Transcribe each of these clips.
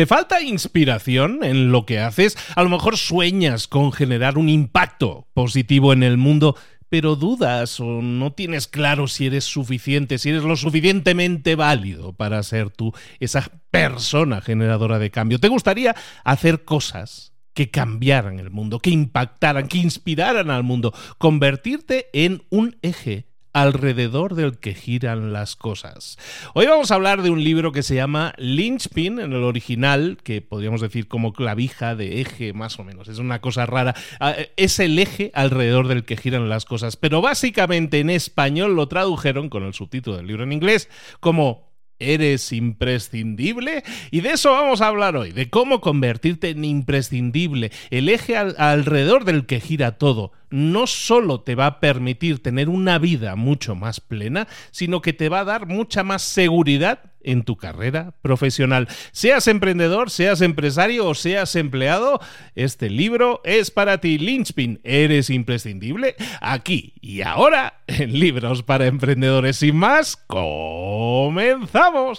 ¿Te falta inspiración en lo que haces? A lo mejor sueñas con generar un impacto positivo en el mundo, pero dudas o no tienes claro si eres suficiente, si eres lo suficientemente válido para ser tú esa persona generadora de cambio. ¿Te gustaría hacer cosas que cambiaran el mundo, que impactaran, que inspiraran al mundo, convertirte en un eje alrededor del que giran las cosas. Hoy vamos a hablar de un libro que se llama Lynchpin en el original, que podríamos decir como clavija de eje más o menos, es una cosa rara, ah, es el eje alrededor del que giran las cosas, pero básicamente en español lo tradujeron con el subtítulo del libro en inglés como ¿Eres imprescindible? Y de eso vamos a hablar hoy, de cómo convertirte en imprescindible, el eje alrededor del que gira todo. No solo te va a permitir tener una vida mucho más plena, sino que te va a dar mucha más seguridad en tu carrera profesional. Seas emprendedor, seas empresario o seas empleado, este libro es para ti. Lynchpin, ¿eres imprescindible? Aquí y ahora en Libros para Emprendedores. Sin más, comenzamos.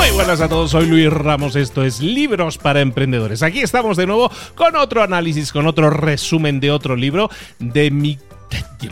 Muy buenas a todos, soy Luis Ramos, esto es Libros para Emprendedores. Aquí estamos de nuevo con otro análisis, con otro resumen de otro libro de mi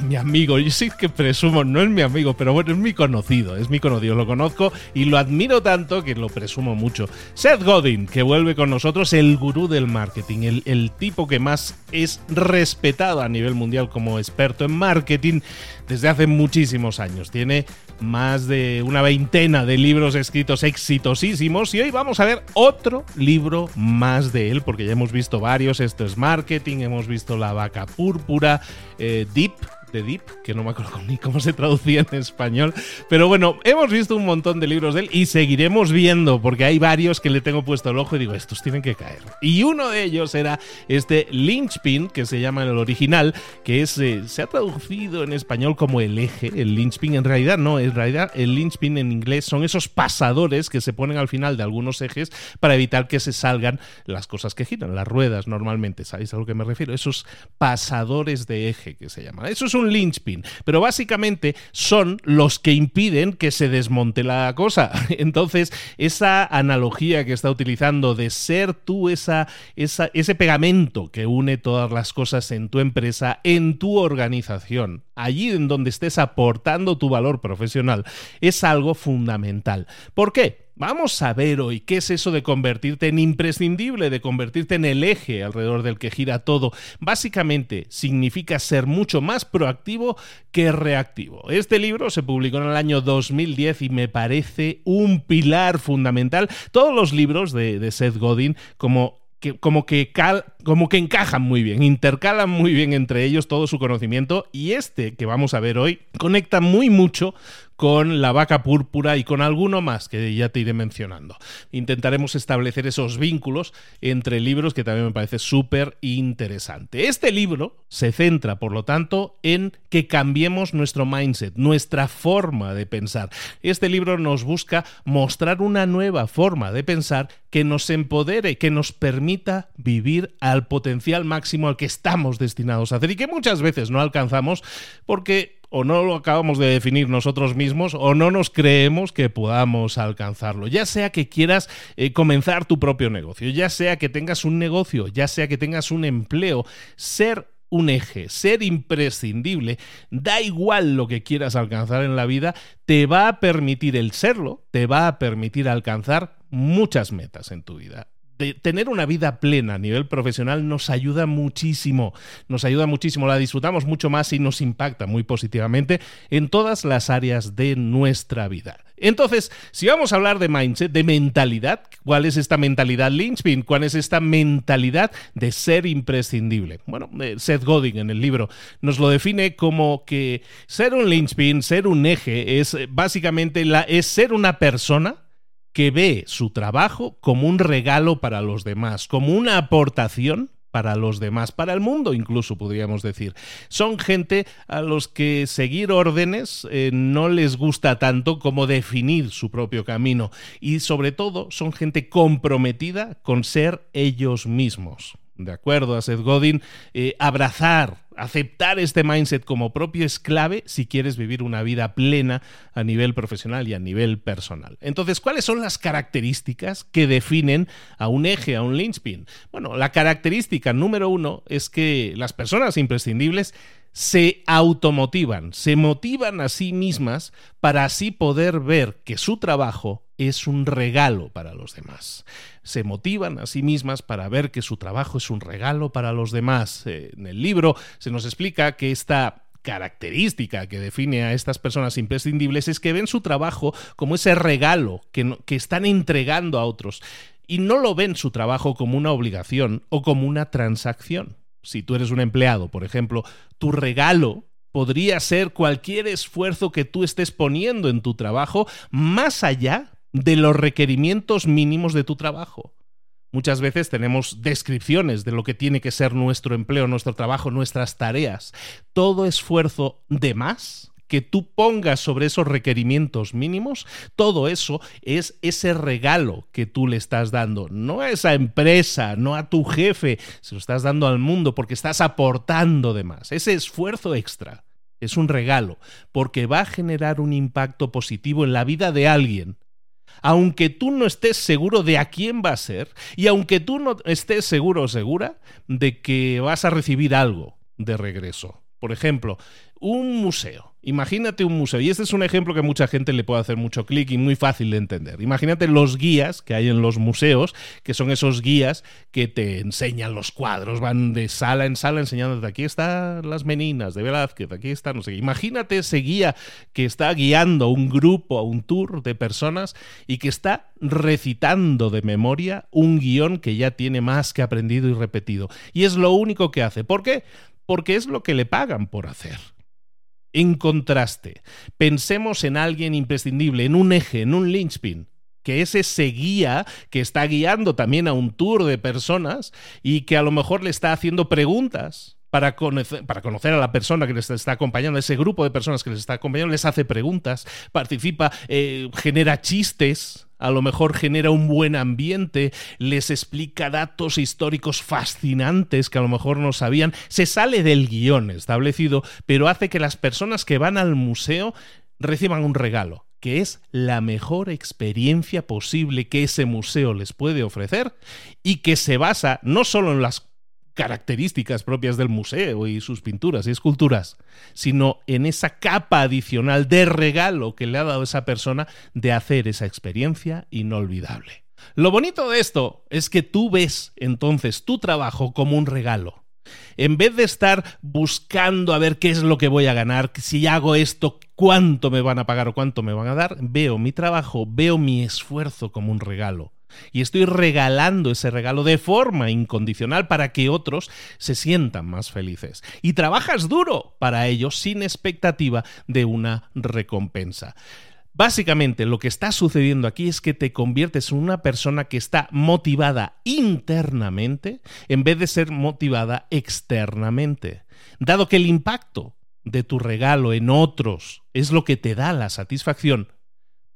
mi amigo, yo sí que presumo, no es mi amigo, pero bueno, es mi conocido, es mi conocido, lo conozco y lo admiro tanto que lo presumo mucho. Seth Godin, que vuelve con nosotros, el gurú del marketing, el, el tipo que más es respetado a nivel mundial como experto en marketing desde hace muchísimos años. Tiene más de una veintena de libros escritos exitosísimos y hoy vamos a ver otro libro más de él, porque ya hemos visto varios, esto es marketing, hemos visto La vaca púrpura, eh, Deep, de Deep, que no me acuerdo ni cómo se traducía en español. Pero bueno, hemos visto un montón de libros de él y seguiremos viendo, porque hay varios que le tengo puesto el ojo y digo, estos tienen que caer. Y uno de ellos era este Lynchpin, que se llama en el original, que es, eh, se ha traducido en español como el eje, el Lynchpin. En realidad no, en realidad el Lynchpin en inglés son esos pasadores que se ponen al final de algunos ejes para evitar que se salgan las cosas que giran, las ruedas normalmente. ¿Sabéis a lo que me refiero? Esos pasadores de eje que se llaman. Eso es un linchpin, pero básicamente son los que impiden que se desmonte la cosa. Entonces, esa analogía que está utilizando de ser tú esa, ese pegamento que une todas las cosas en tu empresa, en tu organización, allí en donde estés aportando tu valor profesional, es algo fundamental. ¿Por qué? Vamos a ver hoy qué es eso de convertirte en imprescindible, de convertirte en el eje alrededor del que gira todo. Básicamente significa ser mucho más proactivo que reactivo. Este libro se publicó en el año 2010 y me parece un pilar fundamental. Todos los libros de, Seth Godin, como que, como, que como que encajan muy bien, intercalan muy bien entre ellos todo su conocimiento y este que vamos a ver hoy conecta muy mucho con la vaca púrpura y con alguno más que ya te iré mencionando. Intentaremos establecer esos vínculos entre libros que también me parece súper interesante. Este libro se centra, por lo tanto, en que cambiemos nuestro mindset, nuestra forma de pensar. Este libro nos busca mostrar una nueva forma de pensar que nos empodere, que nos permita vivir al potencial máximo al que estamos destinados a hacer y que muchas veces no alcanzamos porque o no lo acabamos de definir nosotros mismos o no nos creemos que podamos alcanzarlo. Ya sea que quieras eh, comenzar tu propio negocio, ya sea que tengas un negocio, ya sea que tengas un empleo, ser un eje, ser imprescindible, da igual lo que quieras alcanzar en la vida, te va a permitir el serlo, te va a permitir alcanzar muchas metas en tu vida tener una vida plena a nivel profesional nos ayuda muchísimo, nos ayuda muchísimo, la disfrutamos mucho más y nos impacta muy positivamente en todas las áreas de nuestra vida. Entonces, si vamos a hablar de mindset, de mentalidad, ¿cuál es esta mentalidad Lynchpin? ¿Cuál es esta mentalidad de ser imprescindible? Bueno, eh, Seth Godin en el libro nos lo define como que ser un Lynchpin, ser un eje, es eh, básicamente la, es ser una persona que ve su trabajo como un regalo para los demás, como una aportación para los demás, para el mundo incluso podríamos decir. Son gente a los que seguir órdenes eh, no les gusta tanto como definir su propio camino. Y sobre todo son gente comprometida con ser ellos mismos. De acuerdo a Seth Godin, eh, abrazar, aceptar este mindset como propio es clave si quieres vivir una vida plena a nivel profesional y a nivel personal. Entonces, ¿cuáles son las características que definen a un eje, a un linchpin? Bueno, la característica número uno es que las personas imprescindibles se automotivan, se motivan a sí mismas para así poder ver que su trabajo es un regalo para los demás. Se motivan a sí mismas para ver que su trabajo es un regalo para los demás. Eh, en el libro se nos explica que esta característica que define a estas personas imprescindibles es que ven su trabajo como ese regalo que, que están entregando a otros y no lo ven su trabajo como una obligación o como una transacción. Si tú eres un empleado, por ejemplo, tu regalo podría ser cualquier esfuerzo que tú estés poniendo en tu trabajo más allá de los requerimientos mínimos de tu trabajo. Muchas veces tenemos descripciones de lo que tiene que ser nuestro empleo, nuestro trabajo, nuestras tareas. Todo esfuerzo de más que tú pongas sobre esos requerimientos mínimos, todo eso es ese regalo que tú le estás dando, no a esa empresa, no a tu jefe, se lo estás dando al mundo porque estás aportando de más. Ese esfuerzo extra es un regalo porque va a generar un impacto positivo en la vida de alguien aunque tú no estés seguro de a quién va a ser y aunque tú no estés seguro o segura de que vas a recibir algo de regreso. Por ejemplo, un museo. Imagínate un museo, y este es un ejemplo que mucha gente le puede hacer mucho clic y muy fácil de entender. Imagínate los guías que hay en los museos, que son esos guías que te enseñan los cuadros, van de sala en sala enseñándote aquí están las meninas de Velázquez, aquí está, no sé Imagínate ese guía que está guiando a un grupo, a un tour de personas y que está recitando de memoria un guion que ya tiene más que aprendido y repetido. Y es lo único que hace. ¿Por qué? Porque es lo que le pagan por hacer. En contraste, pensemos en alguien imprescindible, en un eje, en un linchpin, que es ese guía que está guiando también a un tour de personas y que a lo mejor le está haciendo preguntas para conocer, para conocer, a la persona que les está acompañando, ese grupo de personas que les está acompañando, les hace preguntas, participa, eh, genera chistes, a lo mejor genera un buen ambiente, les explica datos históricos fascinantes que a lo mejor no sabían, se sale del guion establecido, pero hace que las personas que van al museo reciban un regalo que es la mejor experiencia posible que ese museo les puede ofrecer y que se basa no solo en las características propias del museo y sus pinturas y esculturas, sino en esa capa adicional de regalo que le ha dado esa persona de hacer esa experiencia inolvidable. Lo bonito de esto es que tú ves entonces tu trabajo como un regalo. En vez de estar buscando a ver qué es lo que voy a ganar, si hago esto, cuánto me van a pagar o cuánto me van a dar, veo mi trabajo, veo mi esfuerzo como un regalo y estoy regalando ese regalo de forma incondicional para que otros se sientan más felices. Y trabajas duro para ello sin expectativa de una recompensa. Básicamente lo que está sucediendo aquí es que te conviertes en una persona que está motivada internamente en vez de ser motivada externamente. Dado que el impacto de tu regalo en otros es lo que te da la satisfacción,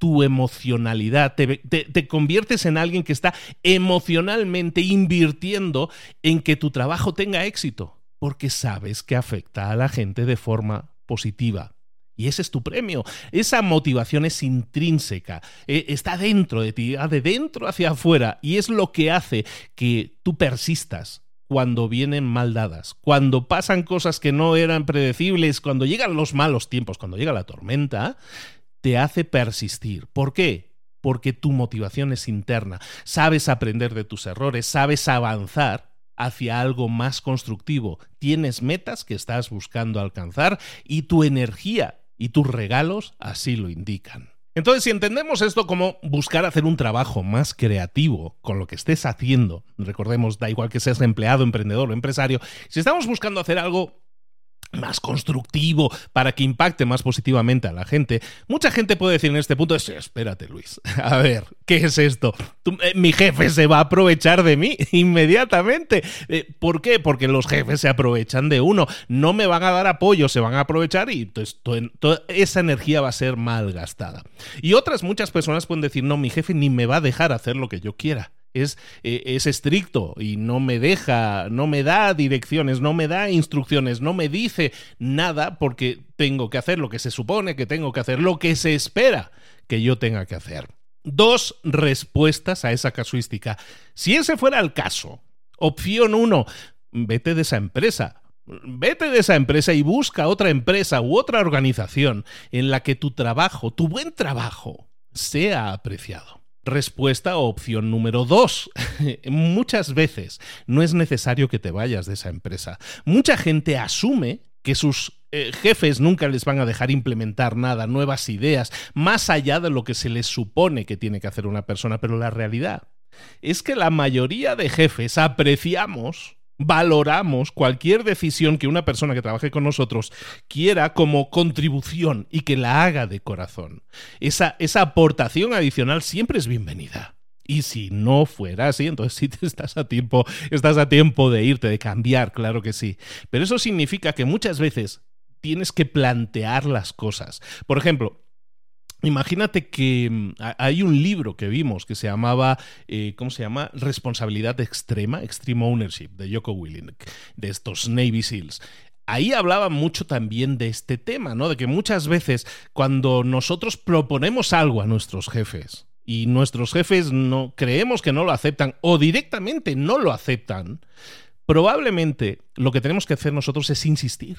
tu emocionalidad, te, conviertes en alguien que está emocionalmente invirtiendo en que tu trabajo tenga éxito, porque sabes que afecta a la gente de forma positiva, Y ese es tu premio. Esa motivación es intrínseca, eh, está dentro de ti, de dentro hacia afuera, y es lo que hace que tú persistas cuando vienen mal dadas, cuando pasan cosas que no eran predecibles, cuando llegan los malos tiempos, cuando llega la tormenta, te hace persistir. ¿Por qué? Porque tu motivación es interna. Sabes aprender de tus errores, sabes avanzar hacia algo más constructivo. Tienes metas que estás buscando alcanzar y tu energía y tus regalos así lo indican. Entonces, si entendemos esto como buscar hacer un trabajo más creativo con lo que estés haciendo, recordemos, da igual que seas empleado, emprendedor o empresario, si estamos buscando hacer algo más constructivo para que impacte más positivamente a la gente. Mucha gente puede decir en este punto, espérate Luis, a ver, ¿qué es esto? Eh, mi jefe se va a aprovechar de mí inmediatamente. Eh, ¿Por qué? Porque los jefes se aprovechan de uno, no me van a dar apoyo, se van a aprovechar y entonces toda esa energía va a ser mal gastada. Y otras muchas personas pueden decir, no, mi jefe ni me va a dejar hacer lo que yo quiera es, eh, es, estricto y no me deja, no me da direcciones, no me da instrucciones, no me dice nada porque tengo que hacer lo que se supone que tengo que hacer, lo que se espera que yo tenga que hacer. Dos respuestas a esa casuística. Si ese fuera el caso, opción uno, vete de esa empresa. Vete de esa empresa y busca otra empresa u otra organización en la que tu trabajo, tu buen trabajo, sea apreciado. Respuesta o opción número dos. Muchas veces no es necesario que te vayas de esa empresa. Mucha gente asume que sus eh, jefes nunca les van a dejar implementar nada, nuevas ideas, más allá de lo que se les supone que tiene que hacer una persona, pero la realidad es que la mayoría de jefes apreciamos valoramos cualquier decisión que una persona que trabaje con nosotros quiera como contribución y que la haga de corazón. Esa, esa aportación adicional siempre es bienvenida. Y si no fuera así, entonces sí te estás a tiempo, estás a tiempo de irte, de cambiar, claro que sí. Pero eso significa que muchas veces tienes que plantear las cosas. Por ejemplo, Imagínate que mm, hay un libro que vimos que se llamaba, eh, ¿cómo se llama? Responsabilidad extrema, Extreme Ownership, de Joko Willink, de estos Navy SEALs. Ahí hablaba mucho también de este tema, ¿no? De que muchas veces cuando nosotros proponemos algo a nuestros jefes y nuestros jefes no creemos que no lo aceptan o directamente no lo aceptan, probablemente lo que tenemos que hacer nosotros es insistir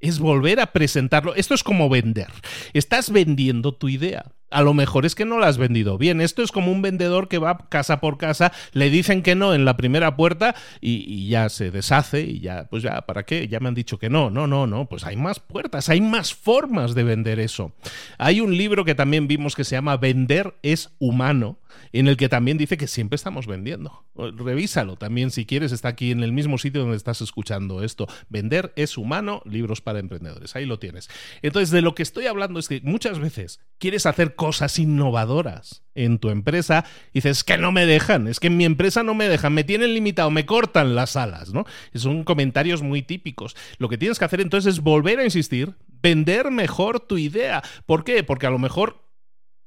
es volver a presentarlo. Esto es como vender. Estás vendiendo tu idea a lo mejor es que no la has vendido bien. Esto es como un vendedor que va casa por casa, le dicen que no en la primera puerta y, ya se deshace y ya, pues ya, ¿para qué? Ya me han dicho que no. No, no, no, pues hay más puertas, hay más formas de vender eso. Hay un libro que también vimos que se llama Vender es humano, en el que también dice que siempre estamos vendiendo. Revísalo también si quieres, está aquí en el mismo sitio donde estás escuchando esto. Vender es humano, libros para emprendedores. Ahí lo tienes. Entonces, de lo que estoy hablando es que muchas veces quieres hacer cosas innovadoras en tu empresa dices, que no me dejan, es que en mi empresa no me dejan, me tienen limitado, me cortan las alas, ¿no? Son comentarios muy típicos. Lo que tienes que hacer entonces es volver a insistir, vender mejor tu idea. ¿Por qué? Porque a lo mejor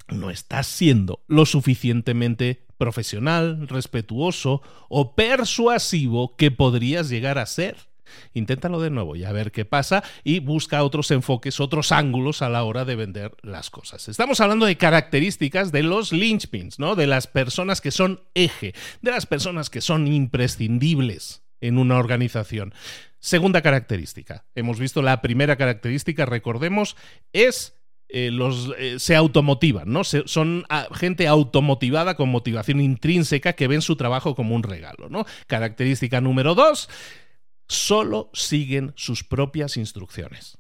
no estás siendo lo suficientemente profesional, respetuoso o persuasivo que podrías llegar a ser. Inténtalo de nuevo y a ver qué pasa y busca otros enfoques, otros ángulos a la hora de vender las cosas. Estamos hablando de características de los linchpins, ¿no? De las personas que son eje, de las personas que son imprescindibles en una organización. Segunda característica. Hemos visto la primera característica, recordemos, es eh, los eh, se automotivan, ¿no? son ah, gente automotivada con motivación intrínseca que ven su trabajo como un regalo, ¿no? Característica número dos, solo siguen sus propias instrucciones.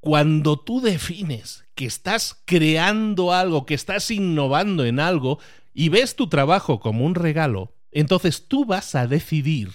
Cuando tú defines que estás creando algo, que estás innovando en algo y ves tu trabajo como un regalo, entonces tú vas a decidir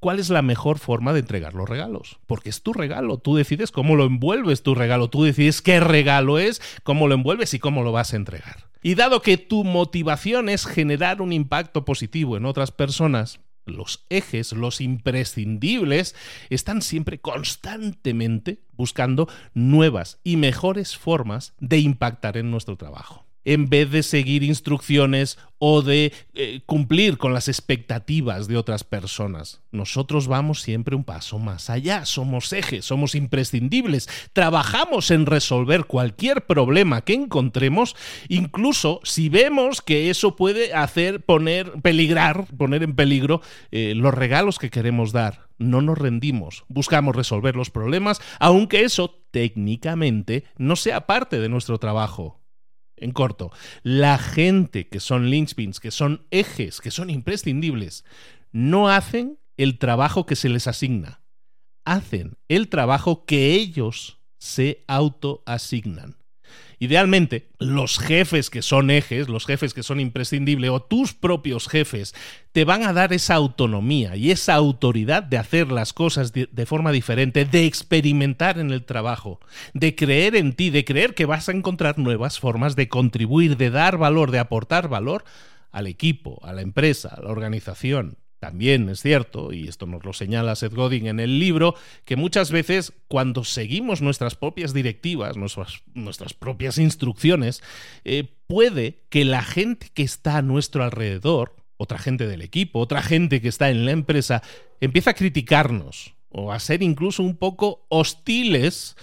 cuál es la mejor forma de entregar los regalos. Porque es tu regalo, tú decides cómo lo envuelves tu regalo, tú decides qué regalo es, cómo lo envuelves y cómo lo vas a entregar. Y dado que tu motivación es generar un impacto positivo en otras personas, los ejes, los imprescindibles, están siempre constantemente buscando nuevas y mejores formas de impactar en nuestro trabajo. En vez de seguir instrucciones o de eh, cumplir con las expectativas de otras personas. Nosotros vamos siempre un paso más allá, somos ejes, somos imprescindibles, trabajamos en resolver cualquier problema que encontremos, incluso si vemos que eso puede hacer poner, peligrar, poner en peligro eh, los regalos que queremos dar. No nos rendimos, buscamos resolver los problemas, aunque eso técnicamente no sea parte de nuestro trabajo. En corto, la gente que son linchpins, que son ejes, que son imprescindibles, no hacen el trabajo que se les asigna. Hacen el trabajo que ellos se autoasignan. Idealmente, los jefes que son ejes, los jefes que son imprescindibles o tus propios jefes, te van a dar esa autonomía y esa autoridad de hacer las cosas de, forma diferente, de experimentar en el trabajo, de creer en ti, de creer que vas a encontrar nuevas formas de contribuir, de dar valor, de aportar valor al equipo, a la empresa, a la organización. También es cierto, y esto nos lo señala Seth Godin en el libro, que muchas veces cuando seguimos nuestras propias directivas, nuestras, propias instrucciones, eh, puede que la gente que está a nuestro alrededor, otra gente del equipo, otra gente que está en la empresa, empiece a criticarnos o a ser incluso un poco hostiles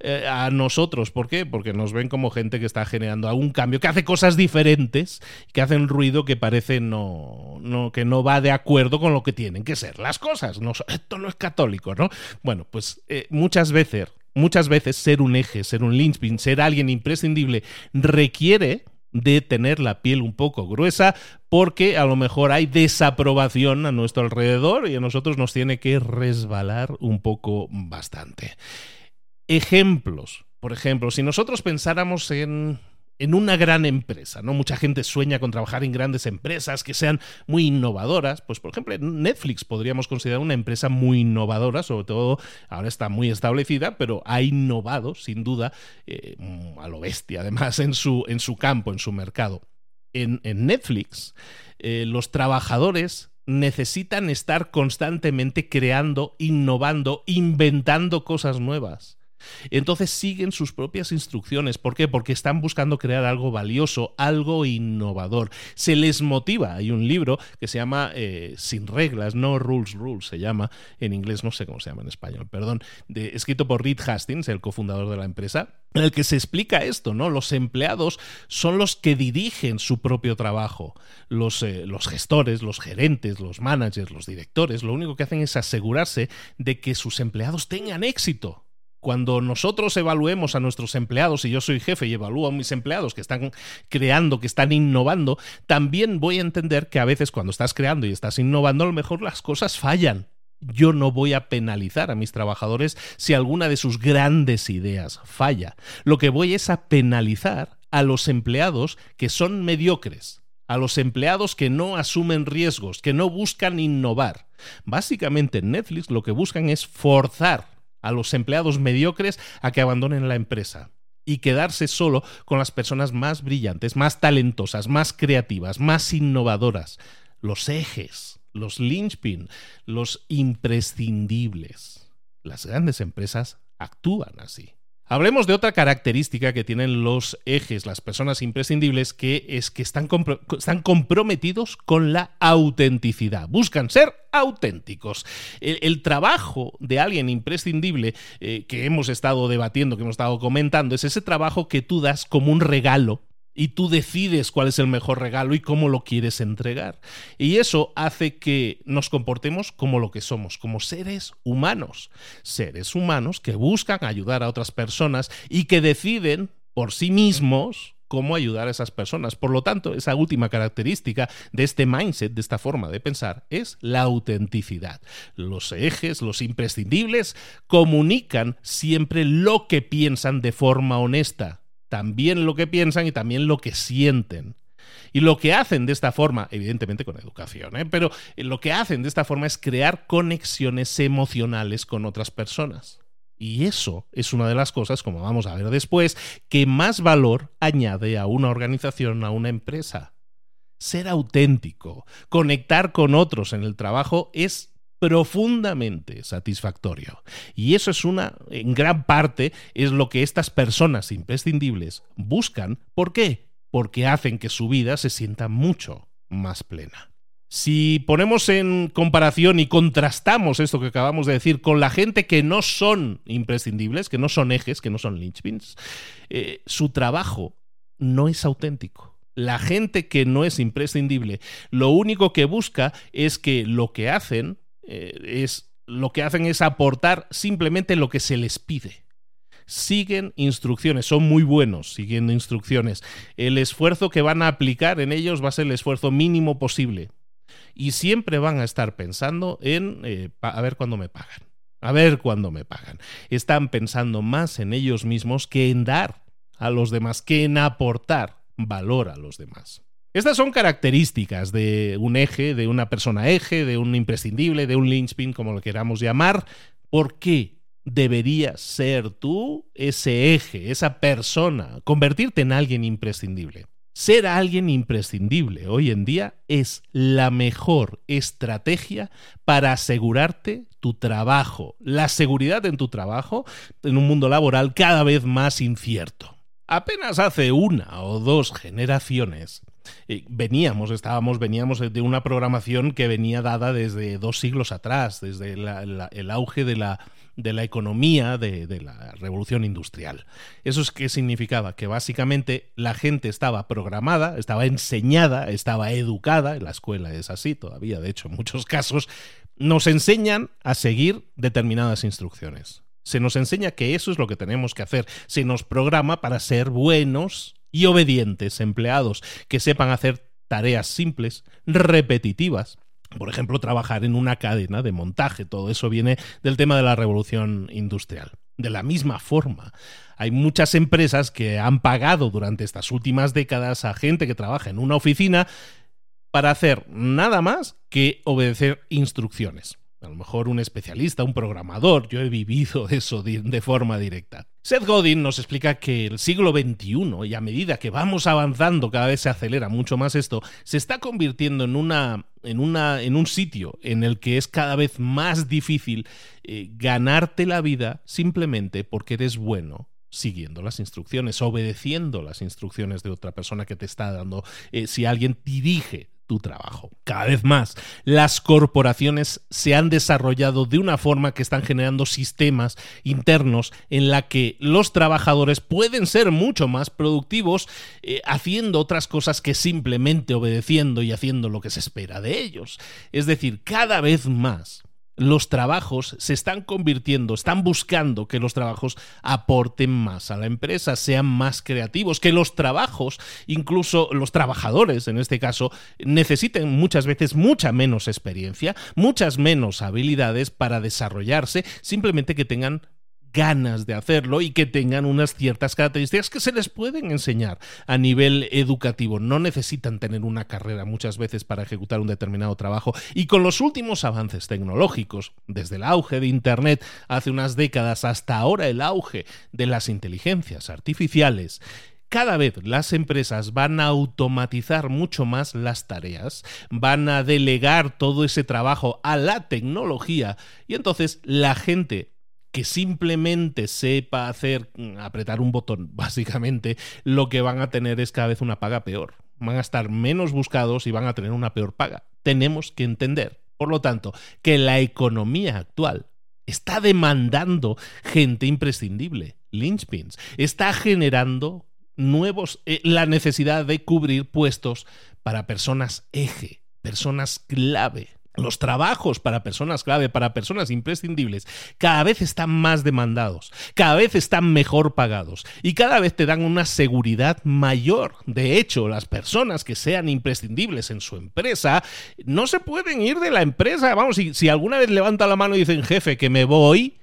eh, a nosotros. ¿Por qué? Porque nos ven como gente que está generando algún cambio, que hace cosas diferentes, que hacen ruido que parece no, no, que no va de acuerdo con lo que tienen que ser las cosas. No, esto no es católico, ¿no? Bueno, pues eh, muchas veces, muchas veces ser un eje, ser un linchpin, ser alguien imprescindible requiere de tener la piel un poco gruesa porque a lo mejor hay desaprobación a nuestro alrededor y a nosotros nos tiene que resbalar un poco bastante. Ejemplos. Por ejemplo, si nosotros pensáramos en, en una gran empresa, ¿no? Mucha gente sueña con trabajar en grandes empresas que sean muy innovadoras. Pues, por ejemplo, Netflix podríamos considerar una empresa muy innovadora, sobre todo ahora está muy establecida, pero ha innovado, sin duda, eh, a lo bestia, además, en su, en su campo, en su mercado. En, Netflix, eh, los trabajadores necesitan estar constantemente creando, innovando, inventando cosas nuevas. Entonces siguen sus propias instrucciones. ¿Por qué? Porque están buscando crear algo valioso, algo innovador. Se les motiva. Hay un libro que se llama eh, Sin reglas, no rules, rules, se llama. En inglés no sé cómo se llama en español, perdón. escrito por Reed Hastings, el cofundador de la empresa, en el que se explica esto, ¿no? Los empleados son los que dirigen su propio trabajo. Los, eh, los gestores, los gerentes, los managers, los directores, lo único que hacen es asegurarse de que sus empleados tengan éxito cuando nosotros evaluemos a nuestros empleados, y yo soy jefe y evalúo a mis empleados que están creando, que están innovando, también voy a entender que a veces cuando estás creando y estás innovando, a lo mejor las cosas fallan. Yo no voy a penalizar a mis trabajadores si alguna de sus grandes ideas falla. Lo que voy es a penalizar a los empleados que son mediocres, a los empleados que no asumen riesgos, que no buscan innovar. Básicamente en Netflix lo que buscan es forzar a los empleados mediocres a que abandonen la empresa y quedarse solo con las personas más brillantes, más talentosas, más creativas, más innovadoras, los ejes, los linchpin, los imprescindibles. Las grandes empresas actúan así. Hablemos de otra característica que tienen los ejes, las personas imprescindibles, que es que están, están comprometidos con la autenticidad. Buscan ser auténticos. El, trabajo de alguien imprescindible eh, que hemos estado debatiendo, que hemos estado comentando, es ese trabajo que tú das como un regalo y tú decides cuál es el mejor regalo y cómo lo quieres entregar. Y eso hace que nos comportemos como lo que somos, como seres humanos. Seres humanos que buscan ayudar a otras personas y que deciden por sí mismos cómo ayudar a esas personas. Por lo tanto, esa última característica de este mindset, de esta forma de pensar, es la autenticidad. Los ejes, los imprescindibles, comunican siempre lo que piensan de forma honesta también lo que piensan y también lo que sienten. Y lo que hacen de esta forma, evidentemente con educación, ¿eh? pero lo que hacen de esta forma es crear conexiones emocionales con otras personas. Y eso es una de las cosas, como vamos a ver después, que más valor añade a una organización, a una empresa. Ser auténtico, conectar con otros en el trabajo es profundamente satisfactorio. Y eso es una, en gran parte, es lo que estas personas imprescindibles buscan. ¿Por qué? porque hacen que su vida se sienta mucho más plena. Si ponemos en comparación y contrastamos esto que acabamos de decir con la gente que no son imprescindibles, que no son ejes, que no son linchpins, eh, su trabajo no es auténtico. La gente que no es imprescindible, lo único que busca es que lo que hacen eh, es lo que hacen es aportar simplemente lo que se les pide siguen instrucciones, son muy buenos siguiendo instrucciones. El esfuerzo que van a aplicar en ellos va a ser el esfuerzo mínimo posible. Y siempre van a estar pensando en eh, a ver cuándo me pagan. A ver cuándo me pagan. Están pensando más en ellos mismos que en dar a los demás, que en aportar valor a los demás. Estas son características de un eje, de una persona eje, de un imprescindible, de un linchpin, como lo queramos llamar. ¿Por qué? deberías ser tú ese eje, esa persona, convertirte en alguien imprescindible. Ser alguien imprescindible hoy en día es la mejor estrategia para asegurarte tu trabajo, la seguridad en tu trabajo en un mundo laboral cada vez más incierto. Apenas hace una o dos generaciones veníamos, estábamos, veníamos de una programación que venía dada desde dos siglos atrás, desde el auge de la, de la economía de, la revolución industrial. ¿Eso es qué significaba? Que básicamente la gente estaba programada, estaba enseñada, estaba educada, la escuela es así todavía, de hecho en muchos casos, nos enseñan a seguir determinadas instrucciones. Se nos enseña que eso es lo que tenemos que hacer. Se nos programa para ser buenos y obedientes empleados que sepan hacer tareas simples, repetitivas. Por ejemplo, trabajar en una cadena de montaje. Todo eso viene del tema de la revolución industrial. De la misma forma, hay muchas empresas que han pagado durante estas últimas décadas a gente que trabaja en una oficina para hacer nada más que obedecer instrucciones a lo mejor un especialista, un programador, yo he vivido eso de, forma directa. Seth Godin nos explica que el siglo XXI, y a medida que vamos avanzando, cada vez se acelera mucho más esto, se está convirtiendo en, una, en, una, en un sitio en el que es cada vez más difícil eh, ganarte la vida simplemente porque eres bueno siguiendo las instrucciones, obedeciendo las instrucciones de otra persona que te está dando. Eh, si alguien dirige tu trabajo. Cada vez más, las corporaciones se han desarrollado de una forma que están generando sistemas internos en la que los trabajadores pueden ser mucho más productivos eh, haciendo otras cosas que simplemente obedeciendo y haciendo lo que se espera de ellos. Es decir, cada vez más los trabajos se están convirtiendo, están buscando que los trabajos aporten más a la empresa, sean más creativos, que los trabajos, incluso los trabajadores en este caso, necesiten muchas veces mucha menos experiencia, muchas menos habilidades para desarrollarse, simplemente que tengan ganas de hacerlo y que tengan unas ciertas características que se les pueden enseñar a nivel educativo. No necesitan tener una carrera muchas veces para ejecutar un determinado trabajo. Y con los últimos avances tecnológicos, desde el auge de Internet hace unas décadas hasta ahora el auge de las inteligencias artificiales, cada vez las empresas van a automatizar mucho más las tareas, van a delegar todo ese trabajo a la tecnología y entonces la gente que simplemente sepa hacer, mm, apretar un botón, básicamente, lo que van a tener es cada vez una paga peor. Van a estar menos buscados y van a tener una peor paga. Tenemos que entender, por lo tanto, que la economía actual está demandando gente imprescindible, linchpins, está generando nuevos, eh, la necesidad de cubrir puestos para personas eje, personas clave los trabajos para personas clave, para personas imprescindibles, cada vez están más demandados, cada vez están mejor pagados y cada vez te dan una seguridad mayor. De hecho, las personas que sean imprescindibles en su empresa no se pueden ir de la empresa. Vamos, si, alguna vez levanta la mano y dicen, jefe, que me voy,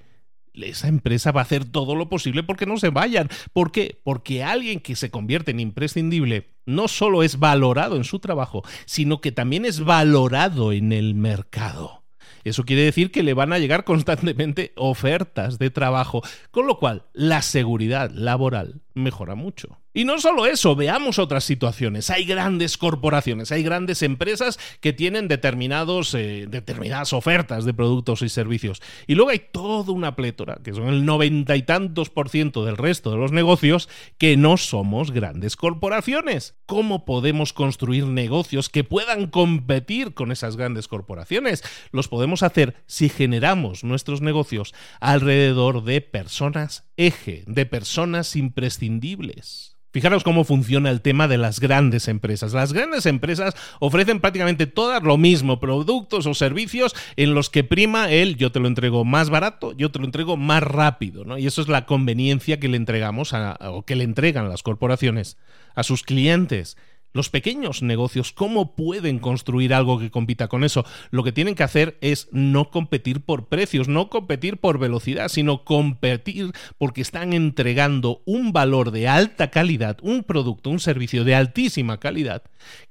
esa empresa va a hacer todo lo posible porque no se vayan. ¿Por qué? Porque alguien que se convierte en imprescindible no solo es valorado en su trabajo, sino que también es valorado en el mercado. Eso quiere decir que le van a llegar constantemente ofertas de trabajo, con lo cual la seguridad laboral mejora mucho. Y no solo eso, veamos otras situaciones. Hay grandes corporaciones, hay grandes empresas que tienen determinados, eh, determinadas ofertas de productos y servicios. Y luego hay toda una plétora, que son el noventa y tantos por ciento del resto de los negocios, que no somos grandes corporaciones. ¿Cómo podemos construir negocios que puedan competir con esas grandes corporaciones? Los podemos hacer si generamos nuestros negocios alrededor de personas eje, de personas imprescindibles. Fijaros cómo funciona el tema de las grandes empresas. Las grandes empresas ofrecen prácticamente todas lo mismo, productos o servicios en los que prima el yo te lo entrego más barato, yo te lo entrego más rápido, ¿no? Y eso es la conveniencia que le entregamos a, o que le entregan las corporaciones a sus clientes. Los pequeños negocios, ¿cómo pueden construir algo que compita con eso? Lo que tienen que hacer es no competir por precios, no competir por velocidad, sino competir porque están entregando un valor de alta calidad, un producto, un servicio de altísima calidad,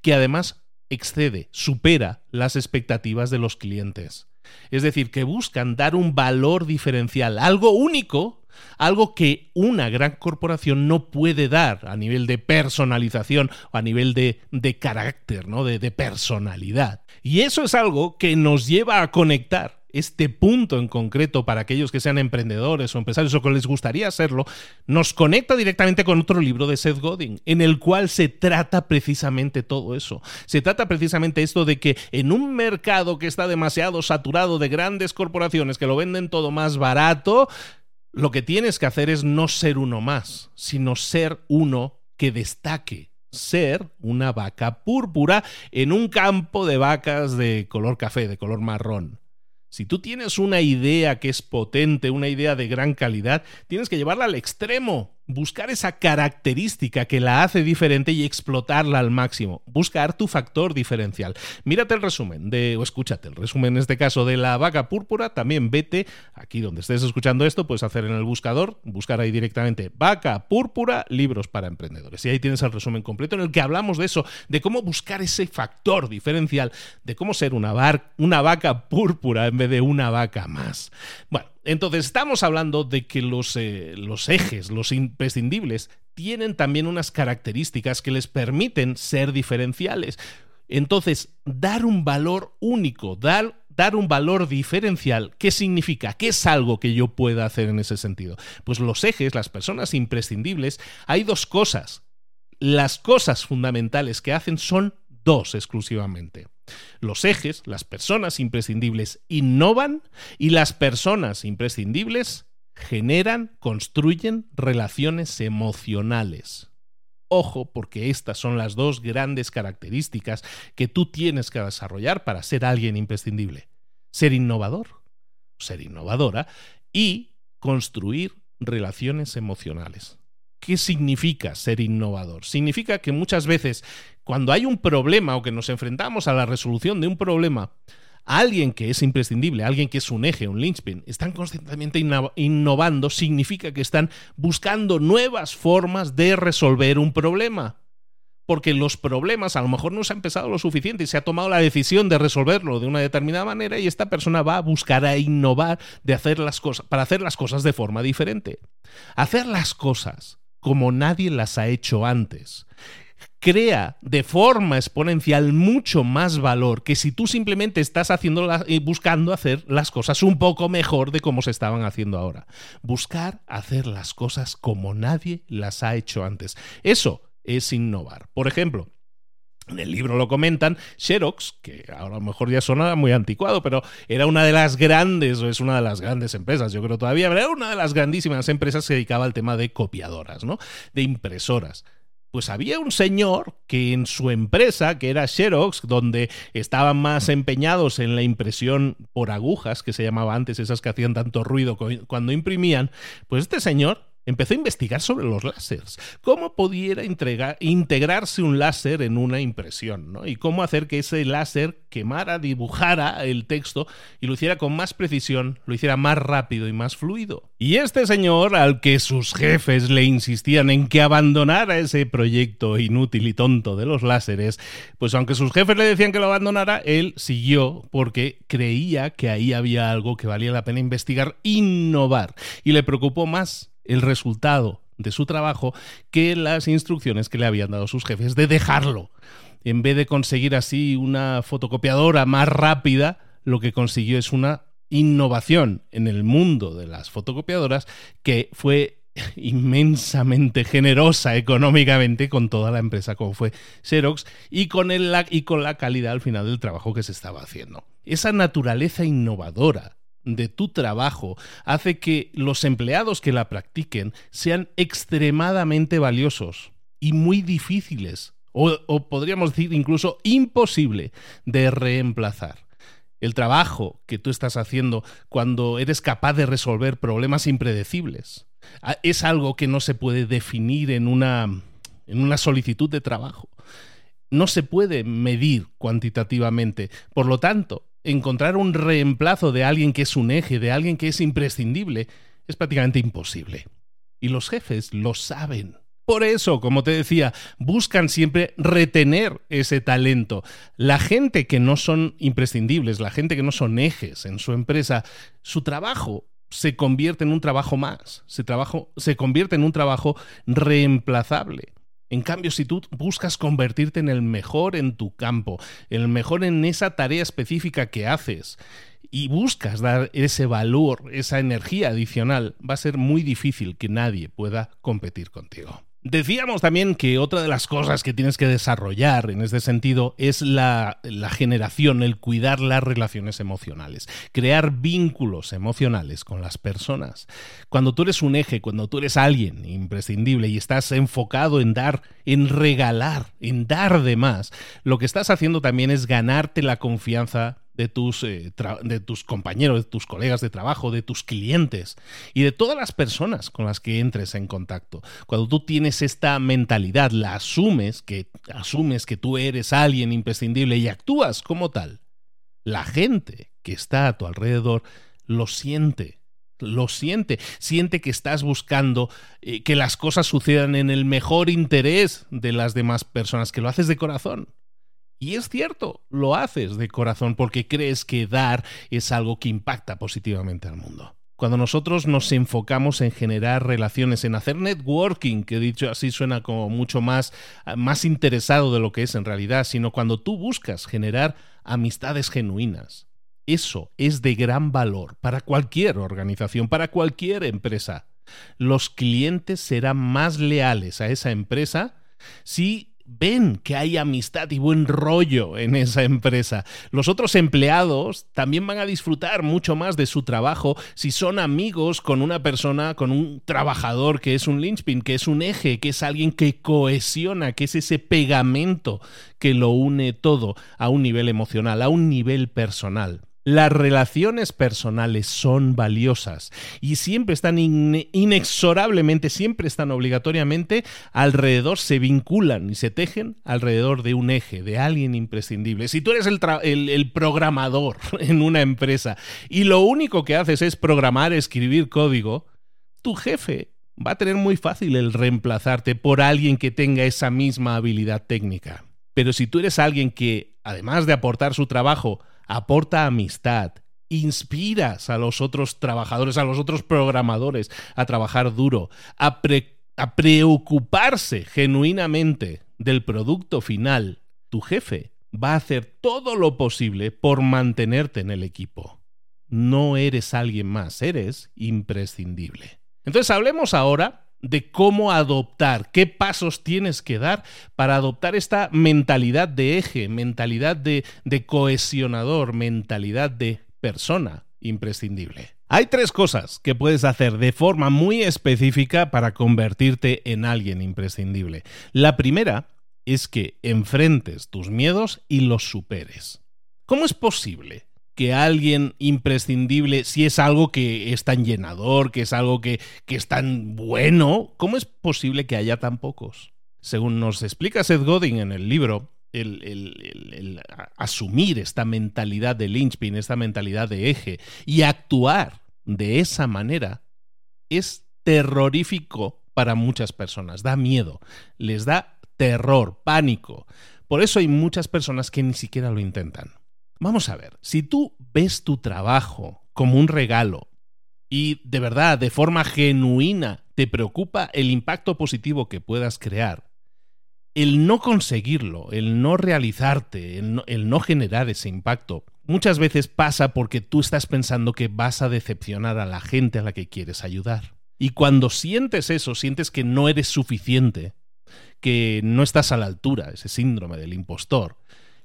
que además excede, supera las expectativas de los clientes. Es decir, que buscan dar un valor diferencial, algo único algo que una gran corporación no puede dar a nivel de personalización o a nivel de, carácter, ¿no? De, de personalidad. Y eso es algo que nos lleva a conectar este punto en concreto para aquellos que sean emprendedores o empresarios o que les gustaría hacerlo, nos conecta directamente con otro libro de Seth Godin, en el cual se trata precisamente todo eso. Se trata precisamente esto de que en un mercado que está demasiado saturado de grandes corporaciones que lo venden todo más barato, lo que tienes que hacer es no ser uno más, sino ser uno que destaque, ser una vaca púrpura en un campo de vacas de color café, de color marrón. Si tú tienes una idea que es potente, una idea de gran calidad, tienes que llevarla al extremo buscar esa característica que la hace diferente y explotarla al máximo. Buscar tu factor diferencial. Mírate el resumen de, o escúchate el resumen en este caso de la vaca púrpura. También vete aquí donde estés escuchando esto, puedes hacer en el buscador, buscar ahí directamente vaca púrpura, libros para emprendedores. Y ahí tienes el resumen completo en el que hablamos de eso, de cómo buscar ese factor diferencial, de cómo ser una, una vaca púrpura en vez de una vaca más. Bueno, entonces, estamos hablando de que los, eh, los, ejes, los imprescindibles, tienen también unas características que les permiten ser diferenciales. Entonces, dar un valor único, dar, dar un valor diferencial, ¿qué significa? ¿Qué es algo que yo pueda hacer en ese sentido? Pues los ejes, las personas imprescindibles, hay dos cosas. Las cosas fundamentales que hacen son dos exclusivamente. Los ejes, las personas imprescindibles, innovan y las personas imprescindibles generan, construyen relaciones emocionales. Ojo, porque estas son las dos grandes características que tú tienes que desarrollar para ser alguien imprescindible. Ser innovador, ser innovadora y construir relaciones emocionales. ¿Qué significa ser innovador? Significa que muchas veces cuando hay un problema o que nos enfrentamos a la resolución de un problema, alguien que es imprescindible, alguien que es un eje, un linchpin, están constantemente innovando, significa que están buscando nuevas formas de resolver un problema. Porque los problemas a lo mejor no se ha empezado lo suficiente y se ha tomado la decisión de resolverlo de una determinada manera y esta persona va a buscar a innovar de hacer las cosas, para hacer las cosas de forma diferente. Hacer las cosas como nadie las ha hecho antes crea de forma exponencial mucho más valor que si tú simplemente estás haciendo eh, buscando hacer las cosas un poco mejor de como se estaban haciendo ahora. Buscar hacer las cosas como nadie las ha hecho antes. Eso es innovar. Por ejemplo, en el libro lo comentan, Xerox, que ahora a lo mejor ya suena muy anticuado, pero era una de las grandes, o es una de las grandes empresas, yo creo todavía, pero era una de las grandísimas empresas que dedicaba al tema de copiadoras, ¿no? De impresoras pues había un señor que en su empresa, que era Xerox, donde estaban más empeñados en la impresión por agujas, que se llamaba antes, esas que hacían tanto ruido cuando imprimían, pues este señor empezó a investigar sobre los láseres, cómo pudiera integrarse un láser en una impresión, ¿no? y cómo hacer que ese láser quemara, dibujara el texto y lo hiciera con más precisión, lo hiciera más rápido y más fluido. Y este señor, al que sus jefes le insistían en que abandonara ese proyecto inútil y tonto de los láseres, pues aunque sus jefes le decían que lo abandonara, él siguió porque creía que ahí había algo que valía la pena investigar, innovar, y le preocupó más el resultado, de su trabajo que las instrucciones que le habían dado sus jefes de dejarlo. En vez de conseguir así una fotocopiadora más rápida, lo que consiguió es una innovación en el mundo de las fotocopiadoras que fue inmensamente generosa económicamente con toda la empresa como fue Xerox y con, el, y con la calidad al final del trabajo que se estaba haciendo. Esa naturaleza innovadora de tu trabajo hace que los empleados que la practiquen sean extremadamente valiosos y muy difíciles, o, podríamos decir incluso imposible de reemplazar el trabajo que tú estás haciendo cuando eres capaz de resolver problemas impredecibles. Es algo que no se puede definir en una, en una solicitud de trabajo. No se puede medir cuantitativamente. Por lo tanto, encontrar un reemplazo de alguien que es un eje, de alguien que es imprescindible, es prácticamente imposible. Y los jefes lo saben. Por eso, como te decía, buscan siempre retener ese talento. La gente que no son imprescindibles, la gente que no son ejes en su empresa, su trabajo se convierte en un trabajo más, se, trabajo, se convierte en un trabajo reemplazable. En cambio, si tú buscas convertirte en el mejor en tu campo, el mejor en esa tarea específica que haces, y buscas dar ese valor, esa energía adicional, va a ser muy difícil que nadie pueda competir contigo. Decíamos también que otra de las cosas que tienes que desarrollar en este sentido es la, generación, el cuidar las relaciones emocionales, crear vínculos emocionales con las personas. Cuando tú eres un eje, cuando tú eres alguien imprescindible y estás enfocado en dar, en regalar, en dar de más, lo que estás haciendo también es ganarte la confianza de tus, eh, de tus compañeros, de tus colegas de trabajo, de tus clientes y de todas las personas con las que entres en contacto. Cuando tú tienes esta mentalidad, la asumes, que asumes que tú eres alguien imprescindible y actúas como tal, la gente que está a tu alrededor lo siente. Lo siente, siente que estás buscando eh, que las cosas sucedan en el mejor interés de las demás personas, que lo haces de corazón. Y es cierto, lo haces de corazón porque crees que dar es algo que impacta positivamente al mundo. Cuando nosotros nos enfocamos en generar relaciones, en hacer networking, que dicho así suena como mucho más, más interesado de lo que es en realidad, sino cuando tú buscas generar amistades genuinas. Eso es de gran valor para cualquier organización, para cualquier empresa. Los clientes serán más leales a esa empresa si ven que hay amistad y buen rollo en esa empresa. Los otros empleados también van a disfrutar mucho más de su trabajo si son amigos con una persona, con un trabajador que es un linchpin, que es un eje, que es alguien que cohesiona, que es ese pegamento que lo une todo a un nivel emocional, a un nivel personal. Las relaciones personales son valiosas y siempre están inexorablemente, siempre están obligatoriamente alrededor, se vinculan y se tejen alrededor de un eje, de alguien imprescindible. Si tú eres el, programador en una empresa y lo único que haces es programar, escribir código, tu jefe va a tener muy fácil el reemplazarte por alguien que tenga esa misma habilidad técnica. Pero si tú eres alguien que, además de aportar su trabajo, aporta amistad, inspiras a los otros trabajadores, a los otros programadores a trabajar duro, a, preocuparse genuinamente del producto final, tu jefe va a hacer todo lo posible por mantenerte en el equipo. No eres alguien más, eres imprescindible. Entonces hablemos ahora de cómo adoptar, qué pasos tienes que dar para adoptar esta mentalidad de eje, mentalidad de, de cohesionador, mentalidad de persona imprescindible. Hay tres cosas que puedes hacer de forma muy específica para convertirte en alguien imprescindible. La primera es que enfrentes tus miedos y los superes. ¿Cómo es posible que alguien imprescindible, si es algo que es tan llenador, que es algo que, que es tan bueno, ¿cómo es posible que haya tan pocos? Según nos explica Seth Godin en el libro, el, el, asumir esta mentalidad de linchpin, esta mentalidad de eje y actuar de esa manera es terrorífico para muchas personas, da miedo, les da terror, pánico. Por eso hay muchas personas que ni siquiera lo intentan. Vamos a ver, si tú ves tu trabajo como un regalo y de verdad, de forma genuina, te preocupa el impacto positivo que puedas crear, el no conseguirlo, el no realizarte, el no, generar ese impacto, muchas veces pasa porque tú estás pensando que vas a decepcionar a la gente a la que quieres ayudar. Y cuando sientes eso, sientes que no eres suficiente, que no estás a la altura, ese síndrome del impostor,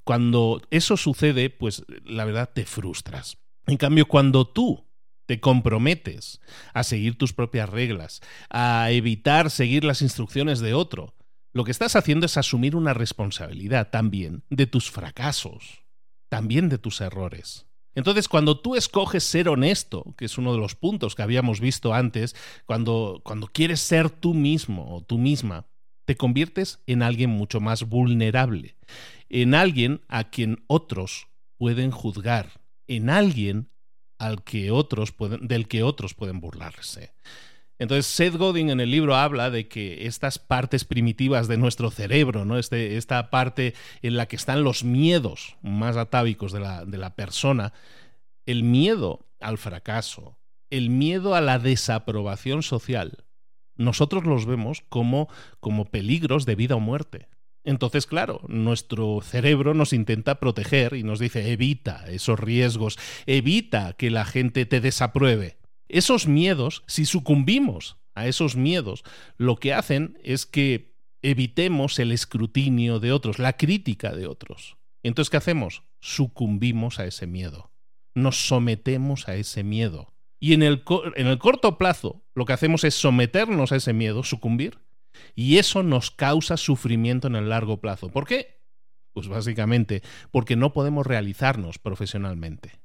cuando eso sucede, pues la verdad te frustras. En cambio, cuando tú te comprometes a seguir tus propias reglas, a evitar seguir las instrucciones de otro, lo que estás haciendo es asumir una responsabilidad también de tus fracasos, también de tus errores. Entonces, cuando tú escoges ser honesto, que es uno de los puntos que habíamos visto antes, cuando, cuando quieres ser tú mismo o tú misma, te conviertes en alguien mucho más vulnerable, en alguien a quien otros pueden juzgar, en alguien al que otros pueden, del que otros pueden burlarse. Entonces, Seth Godin en el libro habla de que estas partes primitivas de nuestro cerebro, ¿no? Este, esta parte en la que están los miedos más atávicos de la, de la persona, el miedo al fracaso, el miedo a la desaprobación social, nosotros los vemos como, como peligros de vida o muerte. Entonces, claro, nuestro cerebro nos intenta proteger y nos dice, evita esos riesgos, evita que la gente te desapruebe. Esos miedos, si sucumbimos a esos miedos, lo que hacen es que evitemos el escrutinio de otros, la crítica de otros. Entonces, ¿qué hacemos? Sucumbimos a ese miedo. Nos sometemos a ese miedo. Y en el, en el corto plazo, lo que hacemos es someternos a ese miedo, sucumbir, y eso nos causa sufrimiento en el largo plazo. ¿Por qué? Pues básicamente porque no podemos realizarnos profesionalmente,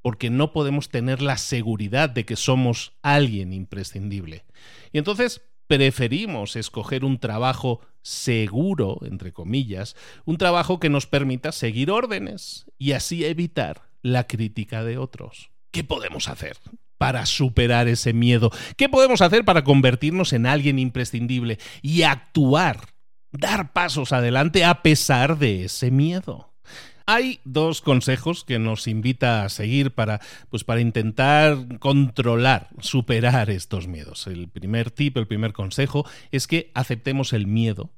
porque no podemos tener la seguridad de que somos alguien imprescindible. Y entonces preferimos escoger un trabajo seguro, entre comillas, un trabajo que nos permita seguir órdenes y así evitar la crítica de otros. ¿Qué podemos hacer? para superar ese miedo? ¿Qué podemos hacer para convertirnos en alguien imprescindible y actuar, dar pasos adelante a pesar de ese miedo? Hay dos consejos que nos invita a seguir para, pues para intentar controlar, superar estos miedos. El primer tip, el primer consejo es que aceptemos el miedo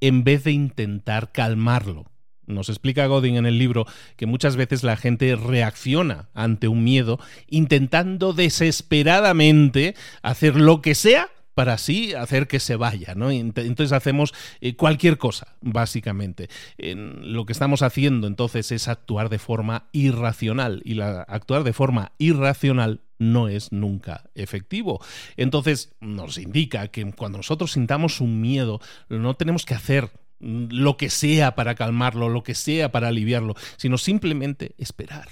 en vez de intentar calmarlo. Nos explica Godin en el libro que muchas veces la gente reacciona ante un miedo intentando desesperadamente hacer lo que sea para así hacer que se vaya, ¿no? Entonces hacemos eh, cualquier cosa, básicamente. lo que estamos haciendo entonces es actuar de forma irracional y actuar de forma irracional no es nunca efectivo. Entonces nos indica que cuando nosotros sintamos un miedo, no tenemos que hacer lo que sea para calmarlo, lo que sea para aliviarlo, sino simplemente esperar.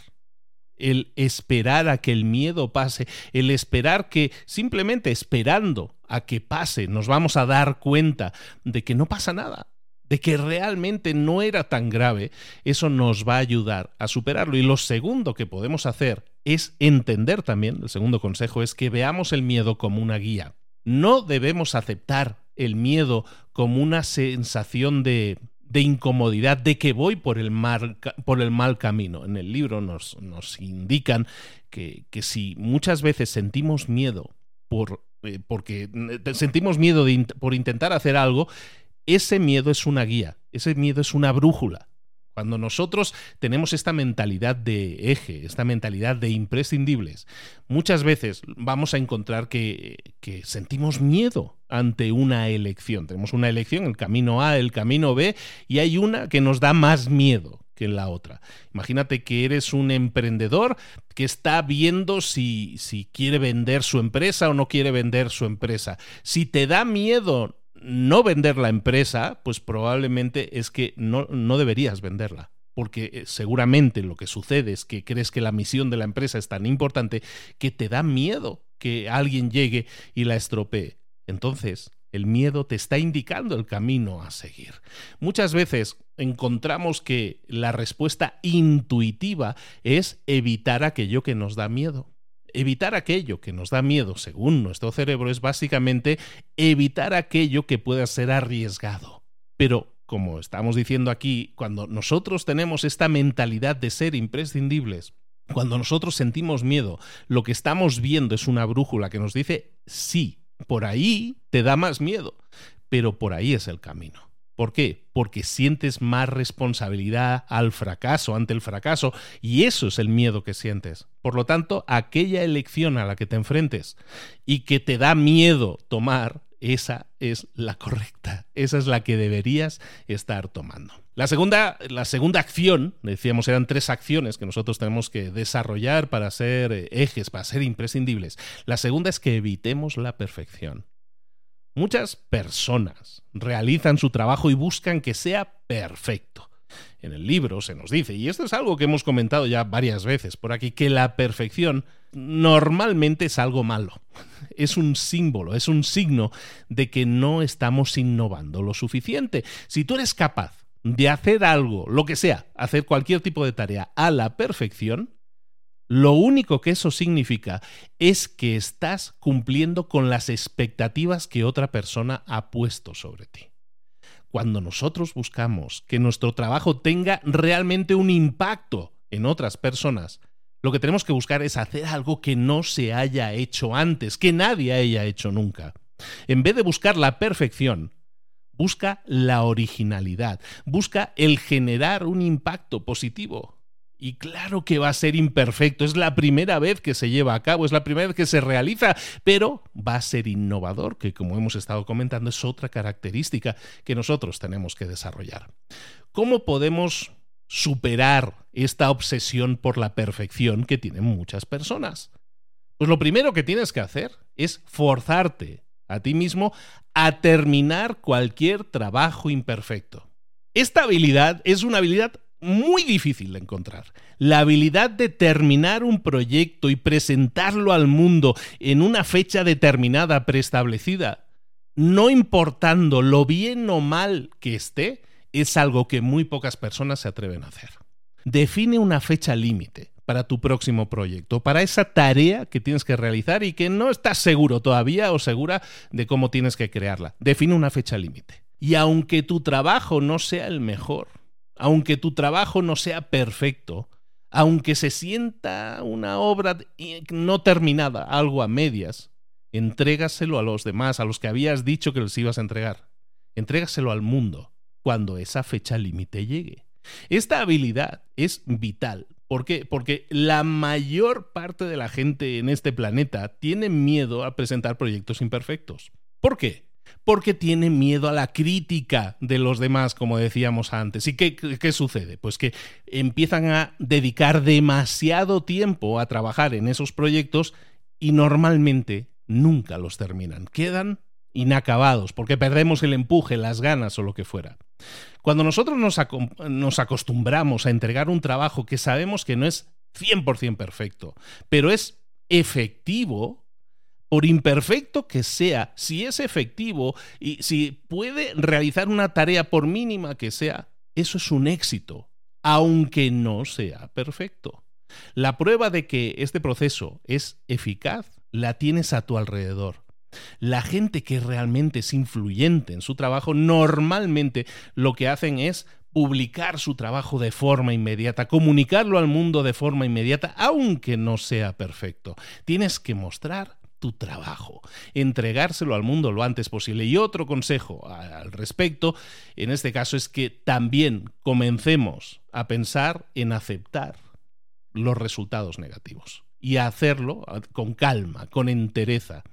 El esperar a que el miedo pase, el esperar que simplemente esperando a que pase nos vamos a dar cuenta de que no pasa nada, de que realmente no era tan grave, eso nos va a ayudar a superarlo. Y lo segundo que podemos hacer es entender también, el segundo consejo es que veamos el miedo como una guía. No debemos aceptar el miedo como una sensación de, de incomodidad, de que voy por el, mal, por el mal camino. En el libro nos, nos indican que, que, si muchas veces sentimos miedo por, eh, porque sentimos miedo por intentar hacer algo, ese miedo es una guía, ese miedo es una brújula cuando nosotros tenemos esta mentalidad de eje, esta mentalidad de imprescindibles, muchas veces vamos a encontrar que, sentimos miedo ante una elección. Tenemos una elección, el camino A, el camino B, y hay una que nos da más miedo que la otra. Imagínate que eres un emprendedor que está viendo si, si quiere vender su empresa o no quiere vender su empresa. Si te da miedo no vender la empresa, pues probablemente es que no, deberías venderla porque eh, seguramente lo que sucede es que crees que la misión de la empresa es tan importante que te da miedo que alguien llegue y la estropee. Entonces, el miedo te está indicando el camino a seguir. Muchas veces encontramos que la respuesta intuitiva es evitar aquello que nos da miedo evitar aquello que nos da miedo, según nuestro cerebro, es básicamente evitar aquello que pueda ser arriesgado. Pero, como estamos diciendo aquí, cuando nosotros tenemos esta mentalidad de ser imprescindibles, Cuando nosotros sentimos miedo, lo que estamos viendo es una brújula que nos dice, sí, por ahí te da más miedo, pero por ahí es el camino. ¿Por qué? Porque sientes más responsabilidad al fracaso, ante el fracaso, y eso es el miedo que sientes. Por lo tanto, aquella elección a la que te enfrentes y que te da miedo tomar, esa es la correcta, esa es la que deberías estar tomando. La segunda, la segunda acción, decíamos, eran tres acciones que nosotros tenemos que desarrollar para ser eh, ejes, para ser imprescindibles. La segunda es que evitemos la perfección. Muchas personas realizan su trabajo y buscan que sea perfecto. En el libro se nos dice, y esto es algo que hemos comentado ya varias veces por aquí, que la perfección normalmente es algo malo. Es un símbolo, es un signo de que no estamos innovando lo suficiente. Si tú eres capaz de hacer algo, lo que sea, hacer cualquier tipo de tarea a la perfección, lo único que eso significa es que estás cumpliendo con las expectativas que otra persona ha puesto sobre ti. Cuando nosotros buscamos que nuestro trabajo tenga realmente un impacto en otras personas, lo que tenemos que buscar es hacer algo que no se haya hecho antes, que nadie haya hecho nunca. En vez de buscar la perfección, busca la originalidad, busca el generar un impacto positivo. Y claro que va a ser imperfecto, es la primera vez que se lleva a cabo, es la primera vez que se realiza, pero va a ser innovador, que como hemos estado comentando es otra característica que nosotros tenemos que desarrollar. ¿Cómo podemos superar esta obsesión por la perfección que tienen muchas personas? Pues lo primero que tienes que hacer es forzarte a ti mismo a terminar cualquier trabajo imperfecto. Esta habilidad es una habilidad muy difícil de encontrar. La habilidad de terminar un proyecto y presentarlo al mundo en una fecha determinada preestablecida, no importando lo bien o mal que esté, es algo que muy pocas personas se atreven a hacer. Define una fecha límite para tu próximo proyecto, para esa tarea que tienes que realizar y que no estás seguro todavía o segura de cómo tienes que crearla. Define una fecha límite. Y aunque tu trabajo no sea el mejor, aunque tu trabajo no sea perfecto, aunque se sienta una obra no terminada, algo a medias, entrégaselo a los demás, a los que habías dicho que les ibas a entregar. Entrégaselo al mundo cuando esa fecha límite llegue. Esta habilidad es vital. ¿Por qué? Porque la mayor parte de la gente en este planeta tiene miedo a presentar proyectos imperfectos. ¿Por qué? Porque tiene miedo a la crítica de los demás, como decíamos antes. ¿Y qué, sucede? Pues que empiezan a dedicar demasiado tiempo a trabajar en esos proyectos y normalmente nunca los terminan. Quedan inacabados porque perdemos el empuje, las ganas o lo que fuera. Cuando nosotros nos, nos acostumbramos a entregar un trabajo que sabemos que no es 100% perfecto, pero es efectivo, por imperfecto que sea, si es efectivo y si puede realizar una tarea por mínima que sea, eso es un éxito, aunque no sea perfecto. La prueba de que este proceso es eficaz la tienes a tu alrededor. La gente que realmente es influyente en su trabajo normalmente lo que hacen es publicar su trabajo de forma inmediata, comunicarlo al mundo de forma inmediata, aunque no sea perfecto. Tienes que mostrar tu trabajo, entregárselo al mundo lo antes posible. Y otro consejo al respecto, en este caso, es que también comencemos a pensar en aceptar los resultados negativos y a hacerlo con calma, con entereza.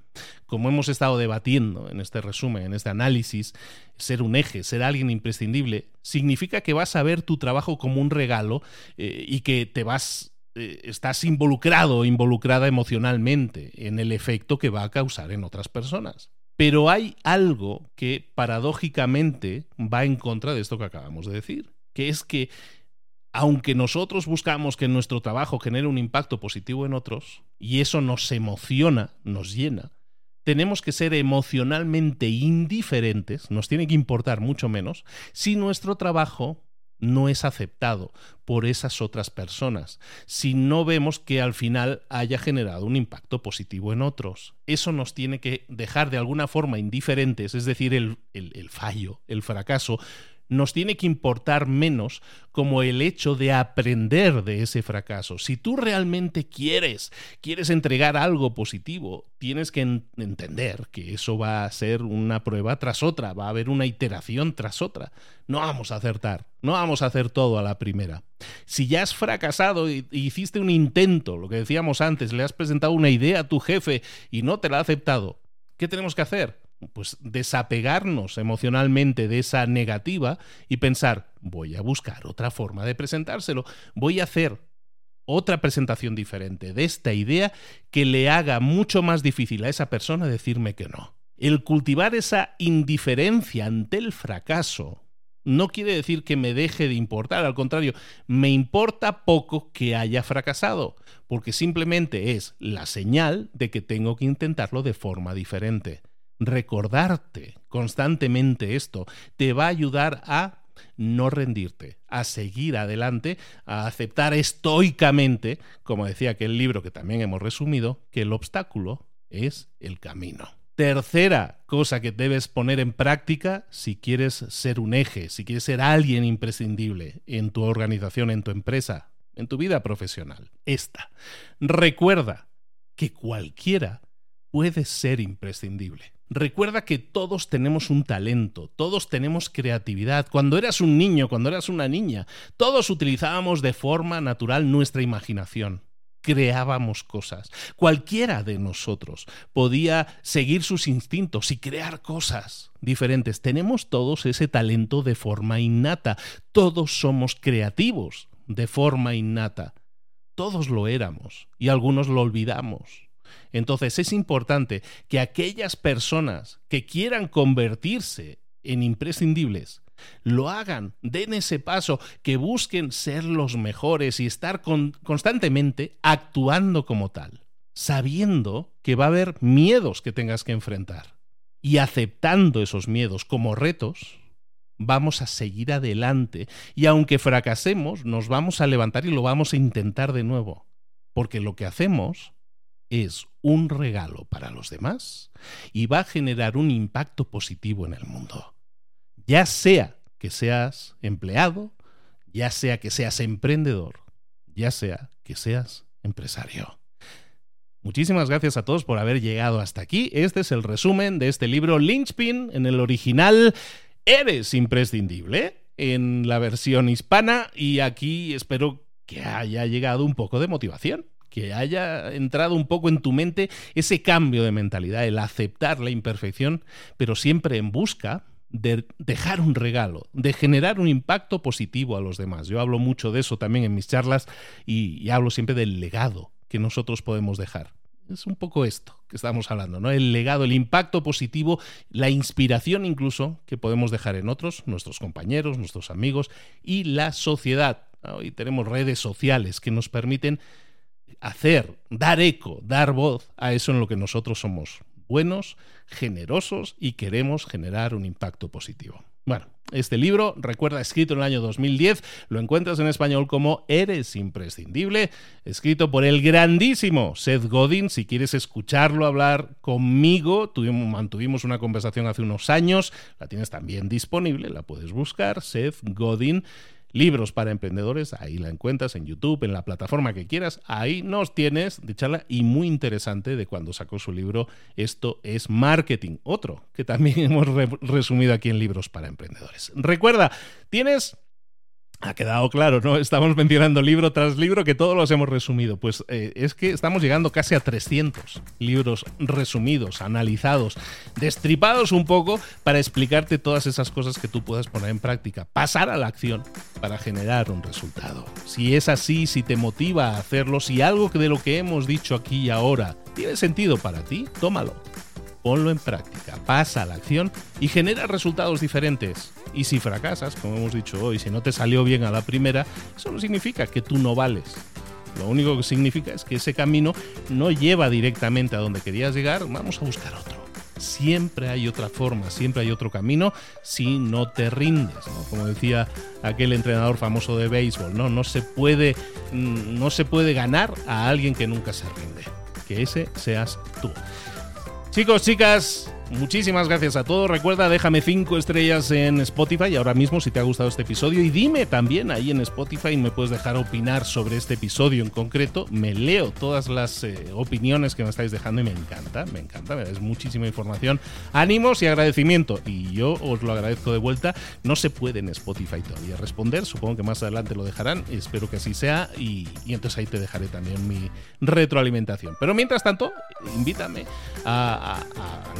Como hemos estado debatiendo en este resumen, en este análisis, ser un eje, ser alguien imprescindible, significa que vas a ver tu trabajo como un regalo eh, y que te vas eh, estás involucrado o involucrada emocionalmente en el efecto que va a causar en otras personas. Pero hay algo que paradójicamente va en contra de esto que acabamos de decir, que es que aunque nosotros buscamos que nuestro trabajo genere un impacto positivo en otros, y eso nos emociona, nos llena, tenemos que ser emocionalmente indiferentes, nos tiene que importar mucho menos, si nuestro trabajo no es aceptado por esas otras personas, si no vemos que al final haya generado un impacto positivo en otros. Eso nos tiene que dejar de alguna forma indiferentes, es decir, el, fallo, el fracaso, nos tiene que importar menos como el hecho de aprender de ese fracaso. Si tú realmente quieres, quieres entregar algo positivo, tienes que entender que eso va a ser una prueba tras otra, va a haber una iteración tras otra. No vamos a acertar, no vamos a hacer todo a la primera. Si ya has fracasado y hiciste un intento, lo que decíamos antes, le has presentado una idea a tu jefe y no te la ha aceptado, ¿qué tenemos que hacer? Pues desapegarnos emocionalmente de esa negativa y pensar, voy a buscar otra forma de presentárselo, voy a hacer otra presentación diferente de esta idea que le haga mucho más difícil a esa persona decirme que no. El cultivar esa indiferencia ante el fracaso no quiere decir que me deje de importar, al contrario, me importa poco que haya fracasado, porque simplemente es la señal de que tengo que intentarlo de forma diferente recordarte constantemente esto te va a ayudar a no rendirte, a seguir adelante, a aceptar estoicamente, como decía aquel libro que también hemos resumido, que el obstáculo es el camino. Tercera cosa que debes poner en práctica si quieres ser un eje, si quieres ser alguien imprescindible en tu organización, en tu empresa, en tu vida profesional. Esta. Recuerda que cualquiera puede ser imprescindible. Recuerda que todos tenemos un talento, todos tenemos creatividad. Cuando eras un niño, cuando eras una niña, todos utilizábamos de forma natural nuestra imaginación creábamos cosas. Cualquiera de nosotros podía seguir sus instintos y crear cosas diferentes. Tenemos todos ese talento de forma innata. Todos somos creativos de forma innata. Todos lo éramos y algunos lo olvidamos. Entonces es importante que aquellas personas que quieran convertirse en imprescindibles lo hagan, den ese paso, que busquen ser los mejores y estar constantemente actuando como tal, sabiendo que va a haber miedos que tengas que enfrentar. Y aceptando esos miedos como retos, vamos a seguir adelante. Y aunque fracasemos, nos vamos a levantar y lo vamos a intentar de nuevo, porque lo que hacemos es un regalo para los demás y va a generar un impacto positivo en el mundo. Ya sea que seas empleado, ya sea que seas emprendedor, ya sea que seas empresario. Muchísimas gracias a todos por haber llegado hasta aquí. Este es el resumen de este libro Lynchpin en el original Eres imprescindible en la versión hispana y aquí espero que haya llegado un poco de motivación que haya entrado un poco en tu mente ese cambio de mentalidad, el aceptar la imperfección, pero siempre en busca de dejar un regalo, de generar un impacto positivo a los demás. Yo hablo mucho de eso también en mis charlas y, hablo siempre del legado que nosotros podemos dejar. Es un poco esto que estamos hablando, ¿no? El legado, el impacto positivo, la inspiración incluso que podemos dejar en otros, nuestros compañeros, nuestros amigos y la sociedad. Hoy tenemos redes sociales que nos permiten hacer, dar eco, dar voz a eso en lo que nosotros somos buenos, generosos y queremos generar un impacto positivo. Bueno, este libro, recuerda, escrito en el año 2010, lo encuentras en español como Eres imprescindible, escrito por el grandísimo Seth Godin. Si quieres escucharlo hablar conmigo, tuvimos, mantuvimos una conversación hace unos años, la tienes también disponible, la puedes buscar, Seth Godin. Libros para emprendedores, ahí la encuentras en YouTube, en la plataforma que quieras, ahí nos tienes de charla y muy interesante de cuando sacó su libro Esto es Marketing, otro que también hemos resumido aquí en Libros para Emprendedores. Recuerda, tienes ha quedado claro, ¿no? Estamos mencionando libro tras libro que todos los hemos resumido. Pues eh, es que estamos llegando casi a 300 libros resumidos, analizados, destripados un poco para explicarte todas esas cosas que tú puedas poner en práctica, pasar a la acción para generar un resultado. Si es así, si te motiva a hacerlo, si algo de lo que hemos dicho aquí y ahora tiene sentido para ti, tómalo ponlo en práctica, pasa a la acción y genera resultados diferentes. Y si fracasas, como hemos dicho hoy, si no te salió bien a la primera, eso no significa que tú no vales. Lo único que significa es que ese camino no lleva directamente a donde querías llegar, vamos a buscar otro. Siempre hay otra forma, siempre hay otro camino si no te rindes, Como decía aquel entrenador famoso de béisbol, ¿no? No se puede mm, no se puede ganar a alguien que nunca se rinde. Que ese seas tú. Chicos, chicas, muchísimas gracias a todos. Recuerda, déjame 5 estrellas en Spotify ahora mismo si te ha gustado este episodio y dime también ahí en Spotify me puedes dejar opinar sobre este episodio en concreto. Me leo todas las eh, opiniones que me estáis dejando y me encanta, me encanta, es muchísima información. Ánimos y agradecimiento. Y yo os lo agradezco de vuelta. No se puede en Spotify todavía responder, supongo que más adelante lo dejarán, espero que así sea y, entonces ahí te dejaré también mi retroalimentación. Pero mientras tanto, invítame a,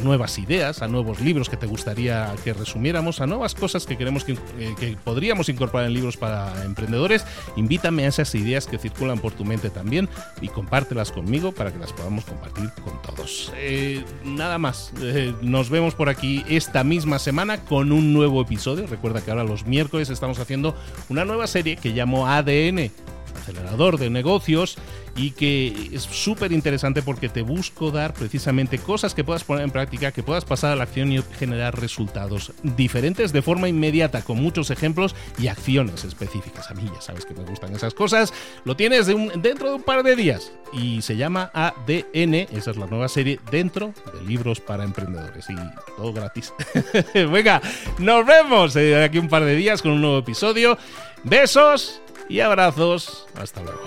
nuevas ideas, a nuevos libros que te gustaría que resumiéramos, a nuevas cosas que queremos que, eh, que podríamos incorporar en libros para emprendedores. Invítame a esas ideas que circulan por tu mente también y compártelas conmigo para que las podamos compartir con todos. Eh, nada más, eh, nos vemos por aquí esta misma semana con un nuevo episodio. Recuerda que ahora los miércoles estamos haciendo una nueva serie que llamo ADN acelerador de negocios y que es súper interesante porque te busco dar precisamente cosas que puedas poner en práctica, que puedas pasar a la acción y generar resultados diferentes de forma inmediata, con muchos ejemplos y acciones específicas. A mí ya sabes que me gustan esas cosas. Lo tienes dentro de un par de días y se llama ADN, esa es la nueva serie dentro de libros para emprendedores y todo gratis. Venga, nos vemos de aquí un par de días con un nuevo episodio. Besos y abrazos. Hasta luego.